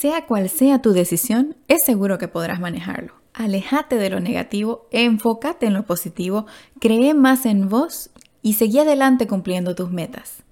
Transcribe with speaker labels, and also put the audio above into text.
Speaker 1: Sea cual sea tu decisión, es seguro que podrás manejarlo. Alejate de lo negativo, enfócate en lo positivo, cree más en vos y seguí adelante cumpliendo tus metas.